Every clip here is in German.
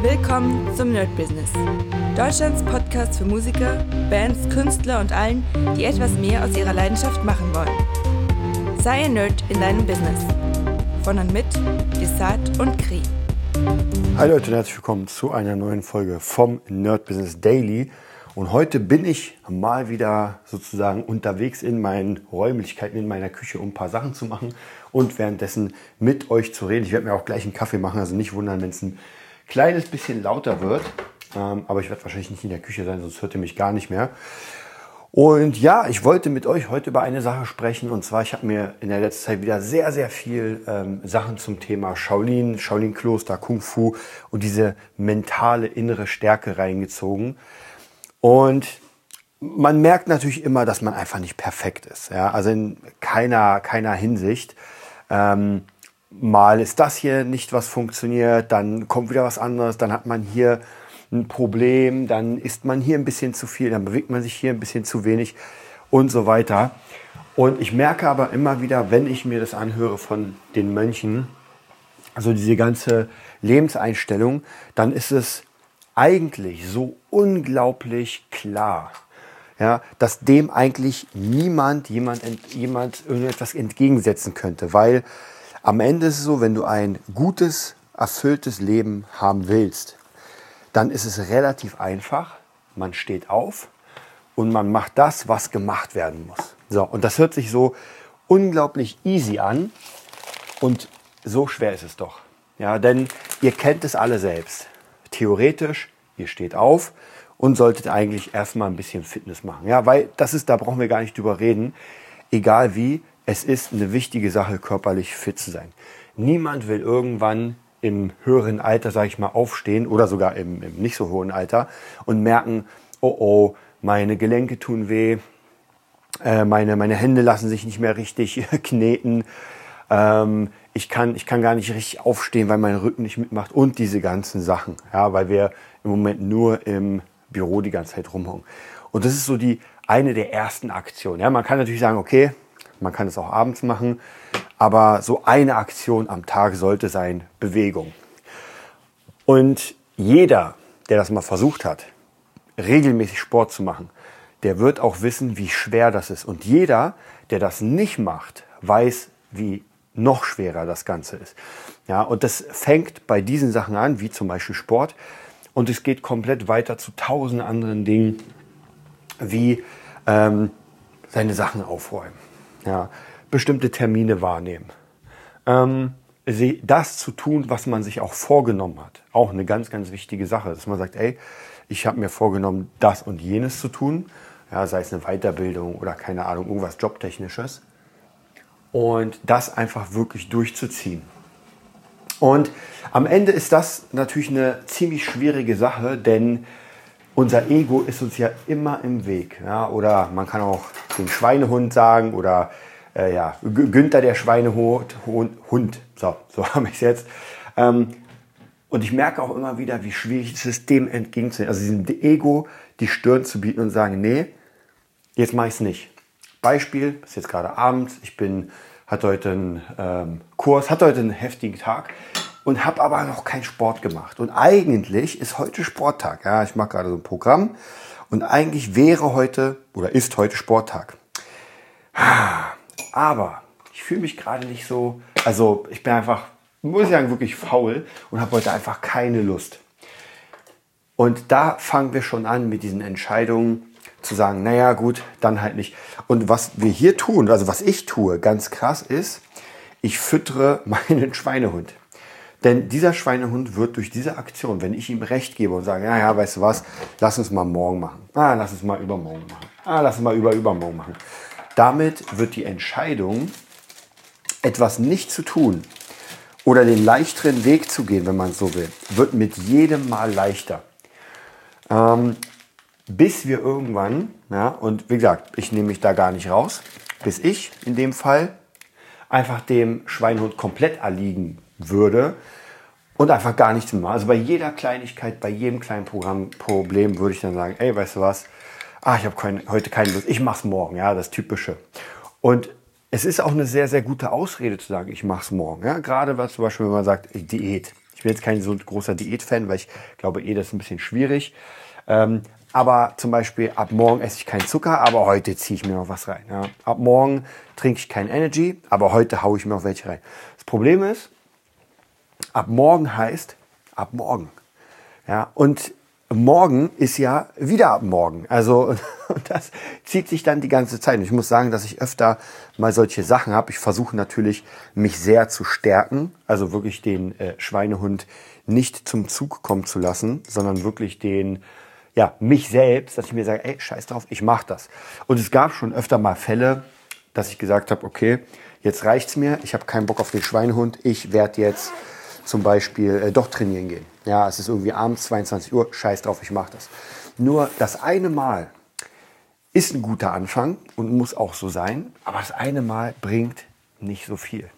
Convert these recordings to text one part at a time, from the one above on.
Willkommen zum Nerd Business. Deutschlands Podcast für Musiker, Bands, Künstler und allen, die etwas mehr aus ihrer Leidenschaft machen wollen. Sei ein Nerd in deinem Business. Von und mit Desart und Kri. Hi Leute herzlich willkommen zu einer neuen Folge vom Nerd Business Daily. Und heute bin ich mal wieder sozusagen unterwegs in meinen Räumlichkeiten, in meiner Küche, um ein paar Sachen zu machen und währenddessen mit euch zu reden. Ich werde mir auch gleich einen Kaffee machen, also nicht wundern, wenn es ein kleines bisschen lauter wird. Ähm, aber ich werde wahrscheinlich nicht in der Küche sein, sonst hört ihr mich gar nicht mehr. Und ja, ich wollte mit euch heute über eine Sache sprechen. Und zwar, ich habe mir in der letzten Zeit wieder sehr, sehr viel ähm, Sachen zum Thema Shaolin, Shaolin-Kloster, Kung Fu und diese mentale innere Stärke reingezogen. Und man merkt natürlich immer, dass man einfach nicht perfekt ist. Ja? Also in keiner, keiner Hinsicht. Ähm, mal ist das hier nicht, was funktioniert, dann kommt wieder was anderes, dann hat man hier ein Problem, dann isst man hier ein bisschen zu viel, dann bewegt man sich hier ein bisschen zu wenig und so weiter. Und ich merke aber immer wieder, wenn ich mir das anhöre von den Mönchen, also diese ganze Lebenseinstellung, dann ist es eigentlich so unglaublich klar, ja, dass dem eigentlich niemand, jemand, jemand irgendetwas entgegensetzen könnte, weil am Ende ist es so, wenn du ein gutes, erfülltes Leben haben willst, dann ist es relativ einfach. Man steht auf und man macht das, was gemacht werden muss. So, und das hört sich so unglaublich easy an und so schwer ist es doch. Ja, denn ihr kennt es alle selbst. Theoretisch, ihr steht auf und solltet eigentlich erstmal ein bisschen Fitness machen. Ja, weil das ist, da brauchen wir gar nicht drüber reden. Egal wie, es ist eine wichtige Sache, körperlich fit zu sein. Niemand will irgendwann im höheren Alter, sage ich mal, aufstehen oder sogar im, im, nicht so hohen Alter und merken, oh oh, meine Gelenke tun weh, äh, meine, meine Hände lassen sich nicht mehr richtig kneten, ähm, ich, kann, ich kann gar nicht richtig aufstehen, weil mein Rücken nicht mitmacht und diese ganzen Sachen, ja, weil wir im Moment nur im Büro die ganze Zeit rumhängen. Und das ist so die eine der ersten Aktionen. Ja, man kann natürlich sagen, okay, man kann es auch abends machen. Aber so eine Aktion am Tag sollte sein Bewegung. Und jeder, der das mal versucht hat, regelmäßig Sport zu machen, der wird auch wissen, wie schwer das ist. Und jeder, der das nicht macht, weiß, wie noch schwerer das Ganze ist. Ja, und das fängt bei diesen Sachen an, wie zum Beispiel Sport. Und es geht komplett weiter zu tausend anderen Dingen, wie ähm, seine Sachen aufräumen ja, bestimmte Termine wahrnehmen. Ähm, das zu tun, was man sich auch vorgenommen hat. Auch eine ganz, ganz wichtige Sache, dass man sagt, ey, ich habe mir vorgenommen, das und jenes zu tun, ja, sei es eine Weiterbildung oder keine Ahnung, irgendwas Jobtechnisches. Und das einfach wirklich durchzuziehen. Und am Ende ist das natürlich eine ziemlich schwierige Sache, denn unser Ego ist uns ja immer im Weg. Ja? Oder man kann auch den Schweinehund sagen oder äh, ja, Günther der Schweinehund. Hund. So, so habe ich es jetzt. Ähm, und ich merke auch immer wieder, wie schwierig es ist, dem entgegenzunehmen. Also diesem Ego die Stirn zu bieten und sagen, nee, jetzt mache ich es nicht. Beispiel, ist jetzt gerade abends, ich bin, hatte heute einen ähm, Kurs, hatte heute einen heftigen Tag und habe aber noch keinen Sport gemacht. Und eigentlich ist heute Sporttag. Ja, ich mache gerade so ein Programm und eigentlich wäre heute oder ist heute Sporttag. Aber ich fühle mich gerade nicht so, also ich bin einfach, muss ich sagen, wirklich faul und habe heute einfach keine Lust. Und da fangen wir schon an mit diesen Entscheidungen zu sagen, naja gut, dann halt nicht. Und was wir hier tun, also was ich tue, ganz krass ist, ich füttere meinen Schweinehund. Denn dieser Schweinehund wird durch diese Aktion, wenn ich ihm Recht gebe und sage, ja, ja, weißt du was, lass uns mal morgen machen. Ah, lass uns mal übermorgen machen. Ah, lass uns mal über übermorgen machen. Damit wird die Entscheidung, etwas nicht zu tun oder den leichteren Weg zu gehen, wenn man es so will, wird mit jedem Mal leichter. Ähm, bis wir irgendwann, ja, und wie gesagt, ich nehme mich da gar nicht raus, bis ich in dem Fall einfach dem Schweinhund komplett erliegen würde und einfach gar nichts mehr. Also bei jeder Kleinigkeit, bei jedem kleinen Programm, Problem würde ich dann sagen, ey, weißt du was, ah, ich habe heute keine Lust, ich mach's morgen, ja, das Typische. Und es ist auch eine sehr, sehr gute Ausrede zu sagen, ich mach's morgen. Ja? Gerade was zum Beispiel, wenn man sagt, Diät. Ich bin jetzt kein so großer Diät-Fan, weil ich glaube eh, das ist ein bisschen schwierig. Ähm, aber zum Beispiel ab morgen esse ich keinen Zucker, aber heute ziehe ich mir noch was rein. Ja. Ab morgen trinke ich kein Energy, aber heute haue ich mir noch welche rein. Das Problem ist, ab morgen heißt ab morgen. Ja, und morgen ist ja wieder ab morgen. Also das zieht sich dann die ganze Zeit. Und ich muss sagen, dass ich öfter mal solche Sachen habe. Ich versuche natürlich, mich sehr zu stärken. Also wirklich den äh, Schweinehund nicht zum Zug kommen zu lassen, sondern wirklich den, ja, mich selbst, dass ich mir sage, ey, scheiß drauf, ich mach das. Und es gab schon öfter mal Fälle, dass ich gesagt habe, okay, jetzt reicht's mir, ich habe keinen Bock auf den Schweinehund, ich werde jetzt zum Beispiel äh, doch trainieren gehen. Ja, es ist irgendwie abends 22 Uhr, scheiß drauf, ich mache das. Nur das eine Mal ist ein guter Anfang und muss auch so sein, aber das eine Mal bringt nicht so viel.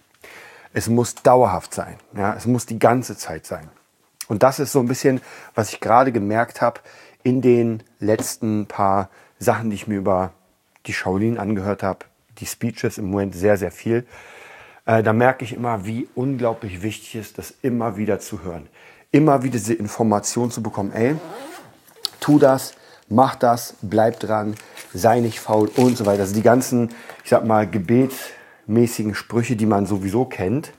Es muss dauerhaft sein, ja, es muss die ganze Zeit sein. Und das ist so ein bisschen, was ich gerade gemerkt habe in den letzten paar Sachen, die ich mir über die Shaolin angehört habe, die Speeches im Moment sehr, sehr viel äh, da merke ich immer, wie unglaublich wichtig ist, das immer wieder zu hören. Immer wieder diese Information zu bekommen, ey, tu das, mach das, bleib dran, sei nicht faul und so weiter. Also die ganzen, ich sag mal, gebetsmäßigen Sprüche, die man sowieso kennt,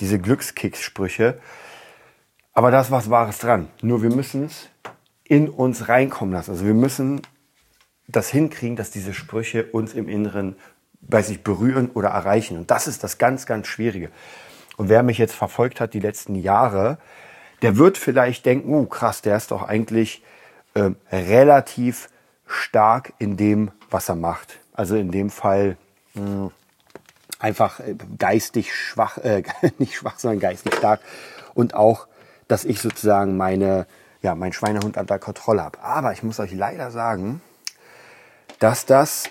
diese Glückskicks-Sprüche. Aber da ist was Wahres dran. Nur wir müssen es in uns reinkommen lassen. Also wir müssen das hinkriegen, dass diese Sprüche uns im Inneren weiß ich, berühren oder erreichen. Und das ist das ganz, ganz Schwierige. Und wer mich jetzt verfolgt hat die letzten Jahre, der wird vielleicht denken, oh krass, der ist doch eigentlich äh, relativ stark in dem, was er macht. Also in dem Fall mh, hm, einfach äh, geistig schwach, äh, nicht schwach, sondern geistig stark. Und auch, dass ich sozusagen meine, ja, mein Schweinehund unter Kontrolle habe. Aber ich muss euch leider sagen, dass das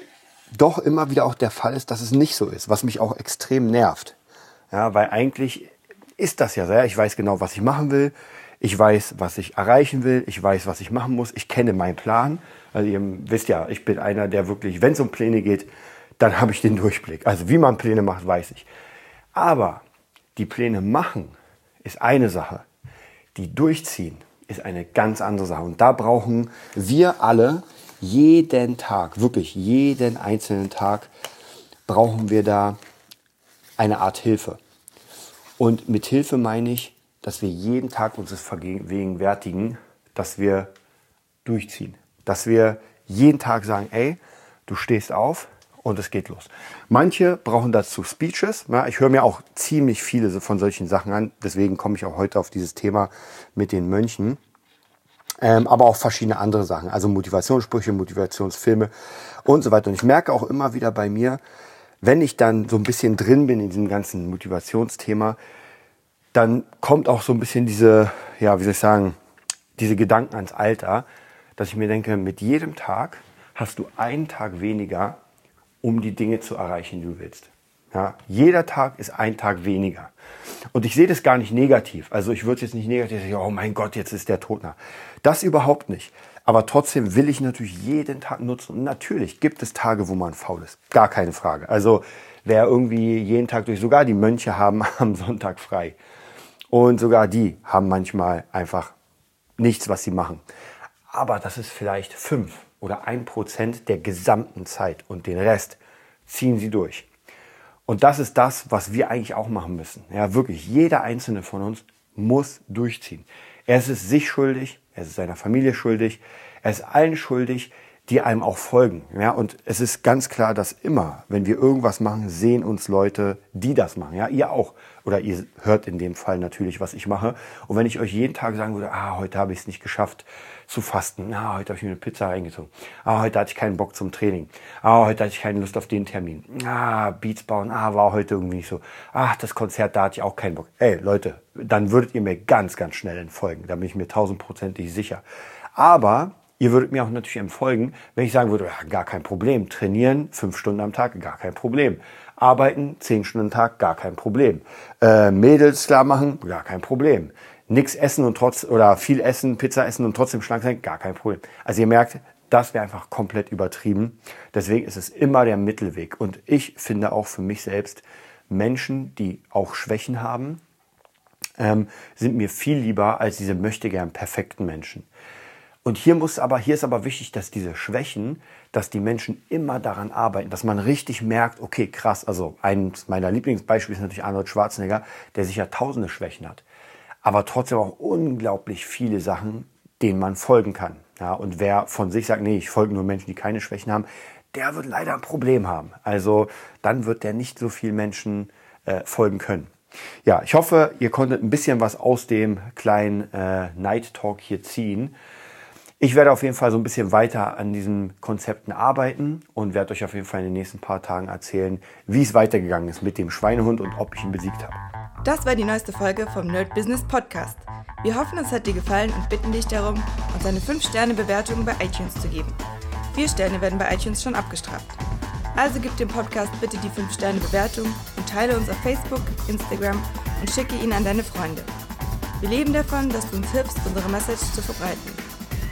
doch immer wieder auch der Fall ist, dass es nicht so ist, was mich auch extrem nervt. Ja, weil eigentlich ist das ja sehr, ich weiß genau, was ich machen will, ich weiß, was ich erreichen will, ich weiß, was ich machen muss, ich kenne meinen Plan. Also ihr wisst ja, ich bin einer, der wirklich, wenn es um Pläne geht, dann habe ich den Durchblick. Also wie man Pläne macht, weiß ich. Aber die Pläne machen ist eine Sache. Die durchziehen ist eine ganz andere Sache. Und da brauchen wir alle jeden Tag, wirklich jeden einzelnen Tag brauchen wir da eine Art Hilfe. Und mit Hilfe meine ich, dass wir jeden Tag uns das vergegenwärtigen, dass wir durchziehen. Dass wir jeden Tag sagen, ey, du stehst auf und es geht los. Manche brauchen dazu Speeches. Ich höre mir auch ziemlich viele von solchen Sachen an. Deswegen komme ich auch heute auf dieses Thema mit den Mönchen ähm, aber auch verschiedene andere Sachen, also Motivationssprüche, Motivationsfilme und so weiter. Und ich merke auch immer wieder bei mir, wenn ich dann so ein bisschen drin bin in diesem ganzen Motivationsthema, dann kommt auch so ein bisschen diese, ja, wie soll ich sagen, diese Gedanken ans Alter, dass ich mir denke, mit jedem Tag hast du einen Tag weniger, um die Dinge zu erreichen, die du willst. Ja, jeder Tag ist ein Tag weniger. Und ich sehe das gar nicht negativ. Also ich würde jetzt nicht negativ sagen, oh mein Gott, jetzt ist der Tod nah. Das überhaupt nicht. Aber trotzdem will ich natürlich jeden Tag nutzen. Und natürlich gibt es Tage, wo man faul ist. Gar keine Frage. Also wer irgendwie jeden Tag durch, sogar die Mönche haben am Sonntag frei. Und sogar die haben manchmal einfach nichts, was sie machen. Aber das ist vielleicht fünf oder ein Prozent der gesamten Zeit. Und den Rest ziehen sie durch. Und das ist das, was wir eigentlich auch machen müssen. Ja, wirklich, jeder einzelne von uns muss durchziehen. Er ist es sich schuldig, er ist seiner Familie schuldig, er ist allen schuldig, die einem auch folgen. Ja, und es ist ganz klar, dass immer, wenn wir irgendwas machen, sehen uns Leute, die das machen. Ja, ihr auch. Oder ihr hört in dem Fall natürlich, was ich mache. Und wenn ich euch jeden Tag sagen würde, ah, heute habe ich es nicht geschafft zu fasten. Ah, heute habe ich mir eine Pizza reingezogen. Ah, heute hatte ich keinen Bock zum Training. Ah, heute hatte ich keine Lust auf den Termin. Ah, Beats bauen. Ah, war heute irgendwie nicht so. Ach, das Konzert, da hatte ich auch keinen Bock. Ey, Leute, dann würdet ihr mir ganz, ganz schnell entfolgen. Da bin ich mir tausendprozentig sicher. Aber Ihr würdet mir auch natürlich empfolgen, wenn ich sagen würde, ja, gar kein Problem. Trainieren fünf Stunden am Tag, gar kein Problem. Arbeiten zehn Stunden am Tag, gar kein Problem. Äh, Mädels klar machen, gar kein Problem. Nix essen und trotz oder viel essen, Pizza essen und trotzdem schlank sein, gar kein Problem. Also ihr merkt, das wäre einfach komplett übertrieben. Deswegen ist es immer der Mittelweg. Und ich finde auch für mich selbst Menschen, die auch Schwächen haben, ähm, sind mir viel lieber als diese möchte gern perfekten Menschen. Und hier muss aber, hier ist aber wichtig, dass diese Schwächen, dass die Menschen immer daran arbeiten, dass man richtig merkt, okay, krass, also eines meiner Lieblingsbeispiele ist natürlich Arnold Schwarzenegger, der sicher tausende Schwächen hat, aber trotzdem auch unglaublich viele Sachen, denen man folgen kann. Ja, und wer von sich sagt, nee, ich folge nur Menschen, die keine Schwächen haben, der wird leider ein Problem haben. Also dann wird der nicht so viel Menschen äh, folgen können. Ja, ich hoffe, ihr konntet ein bisschen was aus dem kleinen äh, Night Talk hier ziehen. Ich werde auf jeden Fall so ein bisschen weiter an diesen Konzepten arbeiten und werde euch auf jeden Fall in den nächsten paar Tagen erzählen, wie es weitergegangen ist mit dem Schweinehund und ob ich ihn besiegt habe. Das war die neueste Folge vom Nerd Business Podcast. Wir hoffen, es hat dir gefallen und bitten dich darum, uns eine 5-Sterne-Bewertung bei iTunes zu geben. Vier Sterne werden bei iTunes schon abgestraft. Also gib dem Podcast bitte die 5-Sterne-Bewertung und teile uns auf Facebook, Instagram und schicke ihn an deine Freunde. Wir leben davon, dass du uns hilfst, unsere Message zu verbreiten.